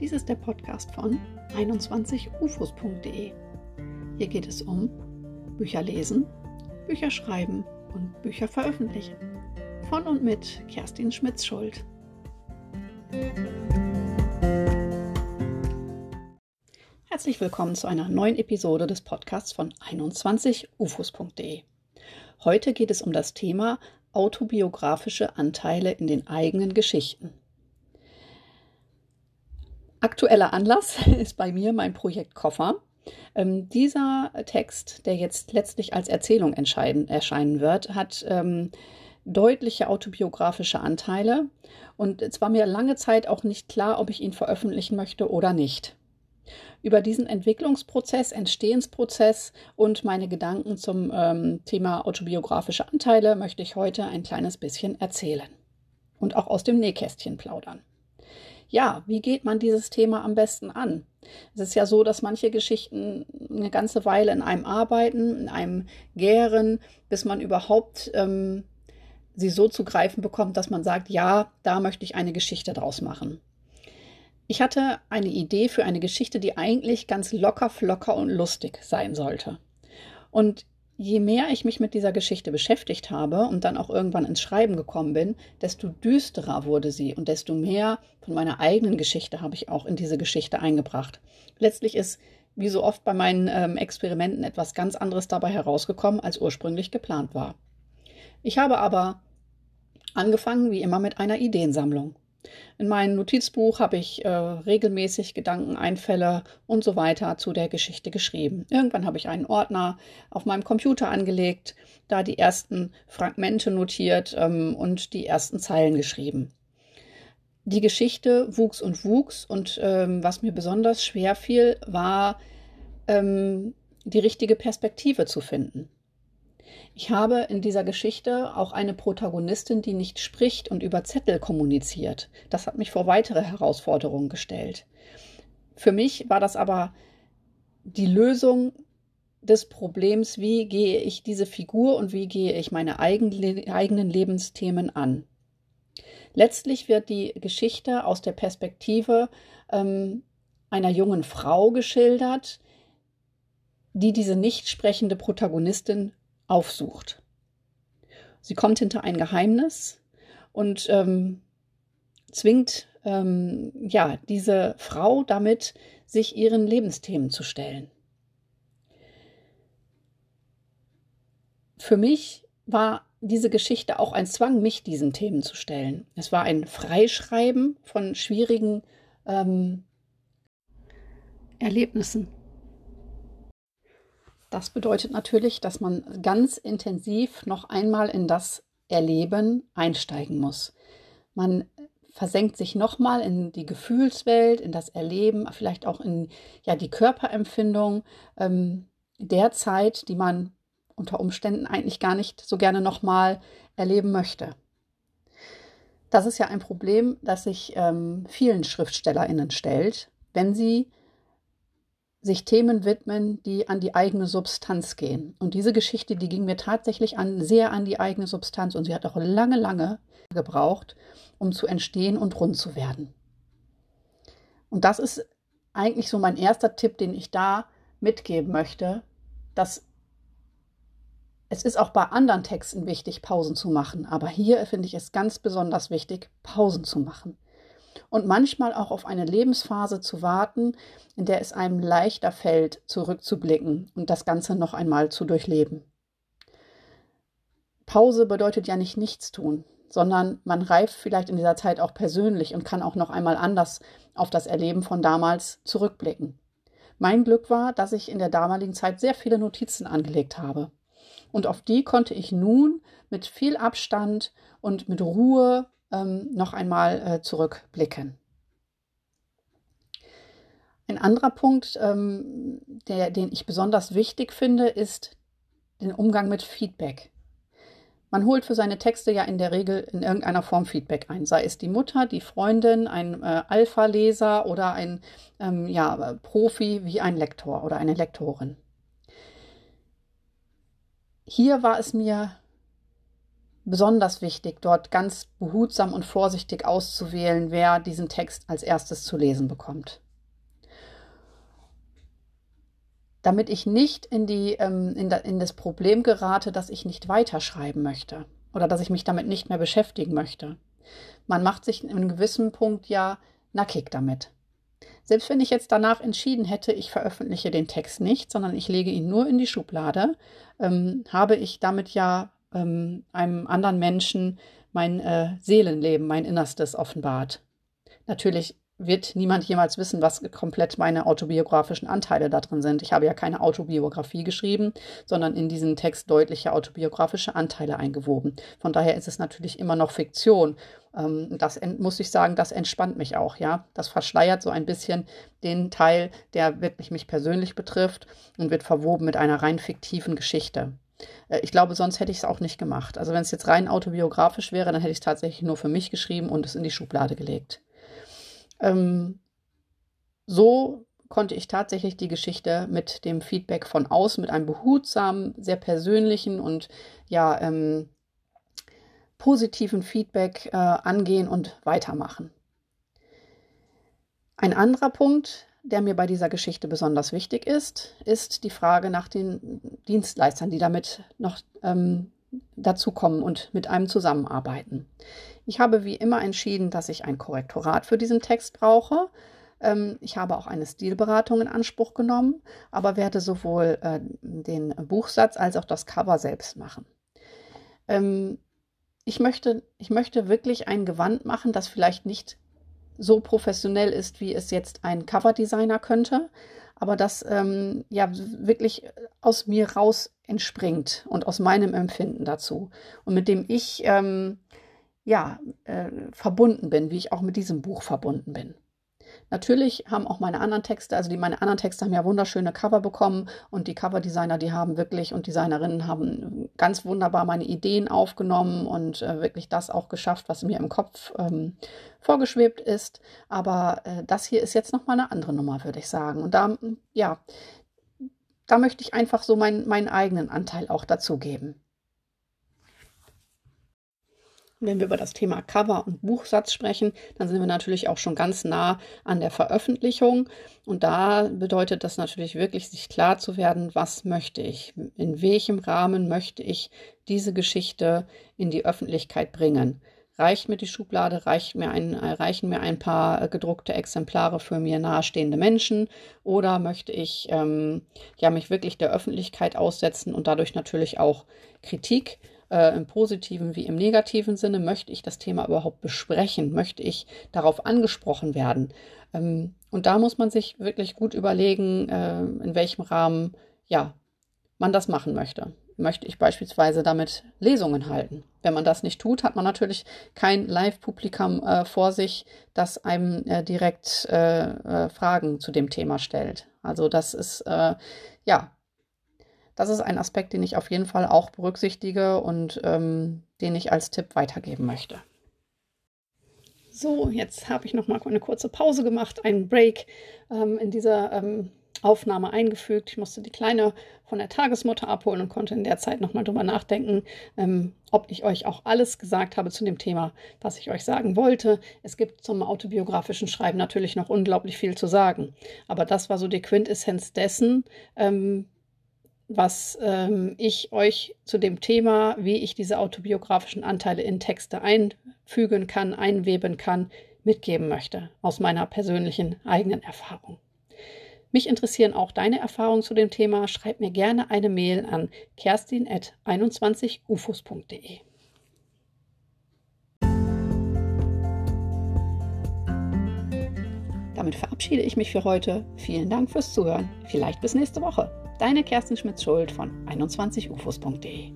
Dies ist der Podcast von 21ufos.de. Hier geht es um Bücher lesen, Bücher schreiben und Bücher veröffentlichen. Von und mit Kerstin Schmitz-Schuld. Herzlich willkommen zu einer neuen Episode des Podcasts von 21ufos.de. Heute geht es um das Thema autobiografische Anteile in den eigenen Geschichten. Aktueller Anlass ist bei mir mein Projekt Koffer. Ähm, dieser Text, der jetzt letztlich als Erzählung erscheinen wird, hat ähm, deutliche autobiografische Anteile und es war mir lange Zeit auch nicht klar, ob ich ihn veröffentlichen möchte oder nicht. Über diesen Entwicklungsprozess, Entstehensprozess und meine Gedanken zum ähm, Thema autobiografische Anteile möchte ich heute ein kleines bisschen erzählen und auch aus dem Nähkästchen plaudern ja, wie geht man dieses Thema am besten an? Es ist ja so, dass manche Geschichten eine ganze Weile in einem arbeiten, in einem gären, bis man überhaupt ähm, sie so zu greifen bekommt, dass man sagt, ja, da möchte ich eine Geschichte draus machen. Ich hatte eine Idee für eine Geschichte, die eigentlich ganz locker, flocker und lustig sein sollte. Und je mehr ich mich mit dieser Geschichte beschäftigt habe und dann auch irgendwann ins Schreiben gekommen bin, desto düsterer wurde sie und desto mehr von meiner eigenen Geschichte habe ich auch in diese Geschichte eingebracht. Letztlich ist, wie so oft bei meinen ähm, Experimenten, etwas ganz anderes dabei herausgekommen, als ursprünglich geplant war. Ich habe aber angefangen, wie immer, mit einer Ideensammlung. In meinem Notizbuch habe ich äh, regelmäßig Gedanken, Einfälle und so weiter zu der Geschichte geschrieben. Irgendwann habe ich einen Ordner auf meinem Computer angelegt, da die ersten Fragmente notiert ähm, und die ersten Zeilen geschrieben. Die Geschichte wuchs und wuchs und ähm, was mir besonders schwer fiel, war ähm, die richtige Perspektive zu finden. Ich habe in dieser Geschichte auch eine Protagonistin, die nicht spricht und über Zettel kommuniziert. Das hat mich vor weitere Herausforderungen gestellt. Für mich war das aber die Lösung des Problems, wie gehe ich diese Figur und wie gehe ich meine eigenen Lebensthemen an. Letztlich wird die Geschichte aus der Perspektive ähm, einer jungen Frau geschildert, die diese nicht sprechende Protagonistin aufsucht. Sie kommt hinter ein Geheimnis und ähm, zwingt ähm, ja diese Frau damit, sich ihren Lebensthemen zu stellen. Für mich war diese Geschichte auch ein Zwang, mich diesen Themen zu stellen. Es war ein Freischreiben von schwierigen ähm, Erlebnissen. Das bedeutet natürlich, dass man ganz intensiv noch einmal in das Erleben einsteigen muss. Man versenkt sich nochmal in die Gefühlswelt, in das Erleben, vielleicht auch in ja, die Körperempfindung ähm, der Zeit, die man unter Umständen eigentlich gar nicht so gerne nochmal erleben möchte. Das ist ja ein Problem, das sich ähm, vielen SchriftstellerInnen stellt, wenn sie sich Themen widmen, die an die eigene Substanz gehen. Und diese Geschichte, die ging mir tatsächlich an, sehr an die eigene Substanz und sie hat auch lange, lange gebraucht, um zu entstehen und rund zu werden. Und das ist eigentlich so mein erster Tipp, den ich da mitgeben möchte, dass es ist auch bei anderen Texten wichtig, Pausen zu machen. Aber hier finde ich es ganz besonders wichtig, Pausen zu machen und manchmal auch auf eine Lebensphase zu warten, in der es einem leichter fällt, zurückzublicken und das Ganze noch einmal zu durchleben. Pause bedeutet ja nicht nichts tun, sondern man reift vielleicht in dieser Zeit auch persönlich und kann auch noch einmal anders auf das Erleben von damals zurückblicken. Mein Glück war, dass ich in der damaligen Zeit sehr viele Notizen angelegt habe. Und auf die konnte ich nun mit viel Abstand und mit Ruhe ähm, noch einmal äh, zurückblicken. Ein anderer Punkt, ähm, der, den ich besonders wichtig finde, ist den Umgang mit Feedback. Man holt für seine Texte ja in der Regel in irgendeiner Form Feedback ein, sei es die Mutter, die Freundin, ein äh, Alpha-Leser oder ein ähm, ja, Profi wie ein Lektor oder eine Lektorin. Hier war es mir besonders wichtig, dort ganz behutsam und vorsichtig auszuwählen, wer diesen Text als erstes zu lesen bekommt. Damit ich nicht in, die, ähm, in, in das Problem gerate, dass ich nicht weiterschreiben möchte oder dass ich mich damit nicht mehr beschäftigen möchte. Man macht sich in einem gewissen Punkt ja nackig damit. Selbst wenn ich jetzt danach entschieden hätte, ich veröffentliche den Text nicht, sondern ich lege ihn nur in die Schublade, ähm, habe ich damit ja ähm, einem anderen Menschen mein äh, Seelenleben, mein Innerstes offenbart. Natürlich wird niemand jemals wissen, was komplett meine autobiografischen Anteile da drin sind. Ich habe ja keine Autobiografie geschrieben, sondern in diesen Text deutliche autobiografische Anteile eingewoben. Von daher ist es natürlich immer noch Fiktion. Ähm, das muss ich sagen, das entspannt mich auch, ja. Das verschleiert so ein bisschen den Teil, der wirklich mich persönlich betrifft und wird verwoben mit einer rein fiktiven Geschichte. Äh, ich glaube, sonst hätte ich es auch nicht gemacht. Also wenn es jetzt rein autobiografisch wäre, dann hätte ich es tatsächlich nur für mich geschrieben und es in die Schublade gelegt. Ähm, so konnte ich tatsächlich die Geschichte mit dem Feedback von außen, mit einem behutsamen, sehr persönlichen und ja ähm, positiven Feedback äh, angehen und weitermachen. Ein anderer Punkt, der mir bei dieser Geschichte besonders wichtig ist, ist die Frage nach den Dienstleistern, die damit noch ähm, dazukommen und mit einem zusammenarbeiten. Ich habe wie immer entschieden, dass ich ein Korrektorat für diesen Text brauche. Ähm, ich habe auch eine Stilberatung in Anspruch genommen, aber werde sowohl äh, den Buchsatz als auch das Cover selbst machen. Ähm, ich möchte, ich möchte wirklich ein Gewand machen, das vielleicht nicht so professionell ist, wie es jetzt ein Coverdesigner könnte, aber das ähm, ja wirklich aus mir raus entspringt und aus meinem Empfinden dazu und mit dem ich ähm, ja äh, verbunden bin, wie ich auch mit diesem Buch verbunden bin. Natürlich haben auch meine anderen Texte, also die meine anderen Texte haben ja wunderschöne Cover bekommen und die Coverdesigner, die haben wirklich und Designerinnen haben ganz wunderbar meine Ideen aufgenommen und äh, wirklich das auch geschafft, was mir im Kopf ähm, vorgeschwebt ist. Aber äh, das hier ist jetzt nochmal eine andere Nummer, würde ich sagen. Und da, ja, da möchte ich einfach so mein, meinen eigenen Anteil auch dazugeben. Wenn wir über das Thema Cover und Buchsatz sprechen, dann sind wir natürlich auch schon ganz nah an der Veröffentlichung. Und da bedeutet das natürlich wirklich, sich klar zu werden, was möchte ich, in welchem Rahmen möchte ich diese Geschichte in die Öffentlichkeit bringen. Reicht mir die Schublade, reicht mir ein, reichen mir ein paar gedruckte Exemplare für mir nahestehende Menschen oder möchte ich ähm, ja, mich wirklich der Öffentlichkeit aussetzen und dadurch natürlich auch Kritik äh, im positiven wie im negativen Sinne, möchte ich das Thema überhaupt besprechen? Möchte ich darauf angesprochen werden? Ähm, und da muss man sich wirklich gut überlegen, äh, in welchem Rahmen ja, man das machen möchte. Möchte ich beispielsweise damit Lesungen halten? Wenn man das nicht tut, hat man natürlich kein Live-Publikum äh, vor sich, das einem äh, direkt äh, äh, Fragen zu dem Thema stellt. Also das ist ja das ist ein Aspekt, den ich auf jeden Fall auch berücksichtige und ähm, den ich als Tipp weitergeben möchte. So, jetzt habe ich noch mal eine kurze Pause gemacht, einen Break ähm, in dieser ähm, Aufnahme eingefügt. Ich musste die Kleine von der Tagesmutter abholen und konnte in der Zeit noch mal drüber nachdenken, ähm, ob ich euch auch alles gesagt habe zu dem Thema, was ich euch sagen wollte. Es gibt zum autobiografischen Schreiben natürlich noch unglaublich viel zu sagen, aber das war so die Quintessenz dessen, ähm, was ähm, ich euch zu dem Thema, wie ich diese autobiografischen Anteile in Texte einfügen kann, einweben kann, mitgeben möchte, aus meiner persönlichen eigenen Erfahrung. Mich interessieren auch deine Erfahrungen zu dem Thema. Schreib mir gerne eine Mail an kerstin.21ufos.de. Damit verabschiede ich mich für heute. Vielen Dank fürs Zuhören. Vielleicht bis nächste Woche. Deine Kerstin Schmitz-Schuld von 21ufos.de.